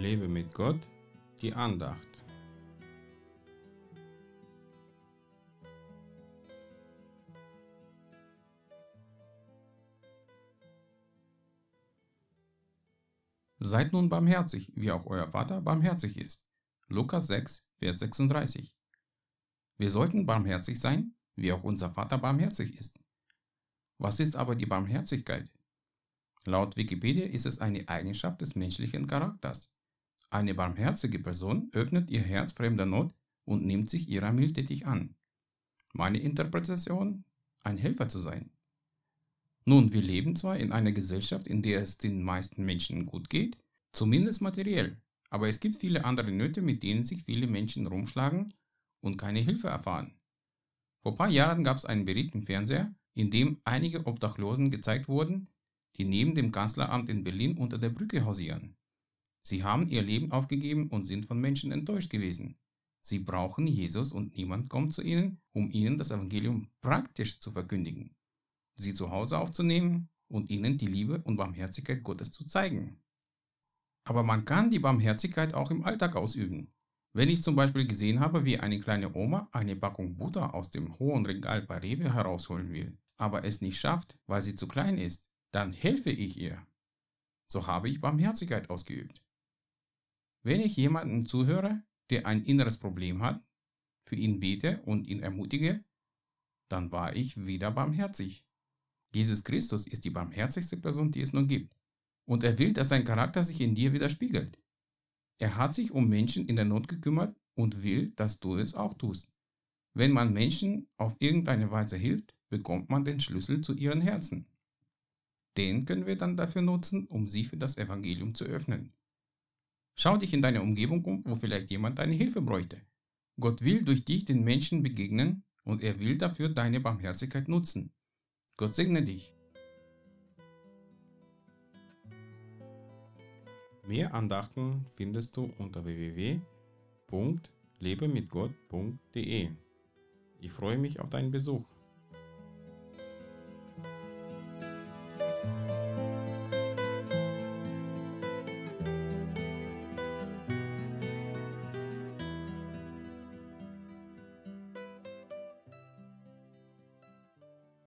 Lebe mit Gott, die Andacht. Seid nun barmherzig, wie auch euer Vater barmherzig ist. Lukas 6, Vers 36. Wir sollten barmherzig sein, wie auch unser Vater barmherzig ist. Was ist aber die Barmherzigkeit? Laut Wikipedia ist es eine Eigenschaft des menschlichen Charakters. Eine barmherzige Person öffnet ihr Herz fremder Not und nimmt sich ihrer mildtätig an. Meine Interpretation? Ein Helfer zu sein. Nun, wir leben zwar in einer Gesellschaft, in der es den meisten Menschen gut geht, zumindest materiell, aber es gibt viele andere Nöte, mit denen sich viele Menschen rumschlagen und keine Hilfe erfahren. Vor ein paar Jahren gab es einen Bericht im Fernseher, in dem einige Obdachlosen gezeigt wurden, die neben dem Kanzleramt in Berlin unter der Brücke hausieren. Sie haben ihr Leben aufgegeben und sind von Menschen enttäuscht gewesen. Sie brauchen Jesus und niemand kommt zu ihnen, um ihnen das Evangelium praktisch zu verkündigen sie zu Hause aufzunehmen und ihnen die Liebe und Barmherzigkeit Gottes zu zeigen. Aber man kann die Barmherzigkeit auch im Alltag ausüben. Wenn ich zum Beispiel gesehen habe, wie eine kleine Oma eine Packung Butter aus dem hohen Regal bei Rewe herausholen will, aber es nicht schafft, weil sie zu klein ist, dann helfe ich ihr. So habe ich Barmherzigkeit ausgeübt. Wenn ich jemanden zuhöre, der ein inneres Problem hat, für ihn bete und ihn ermutige, dann war ich wieder barmherzig. Jesus Christus ist die barmherzigste Person, die es nur gibt. Und er will, dass sein Charakter sich in dir widerspiegelt. Er hat sich um Menschen in der Not gekümmert und will, dass du es auch tust. Wenn man Menschen auf irgendeine Weise hilft, bekommt man den Schlüssel zu ihren Herzen. Den können wir dann dafür nutzen, um sie für das Evangelium zu öffnen. Schau dich in deiner Umgebung um, wo vielleicht jemand deine Hilfe bräuchte. Gott will durch dich den Menschen begegnen und er will dafür deine Barmherzigkeit nutzen. Gott segne dich. Mehr Andachten findest du unter www.lebemitgott.de. Ich freue mich auf deinen Besuch.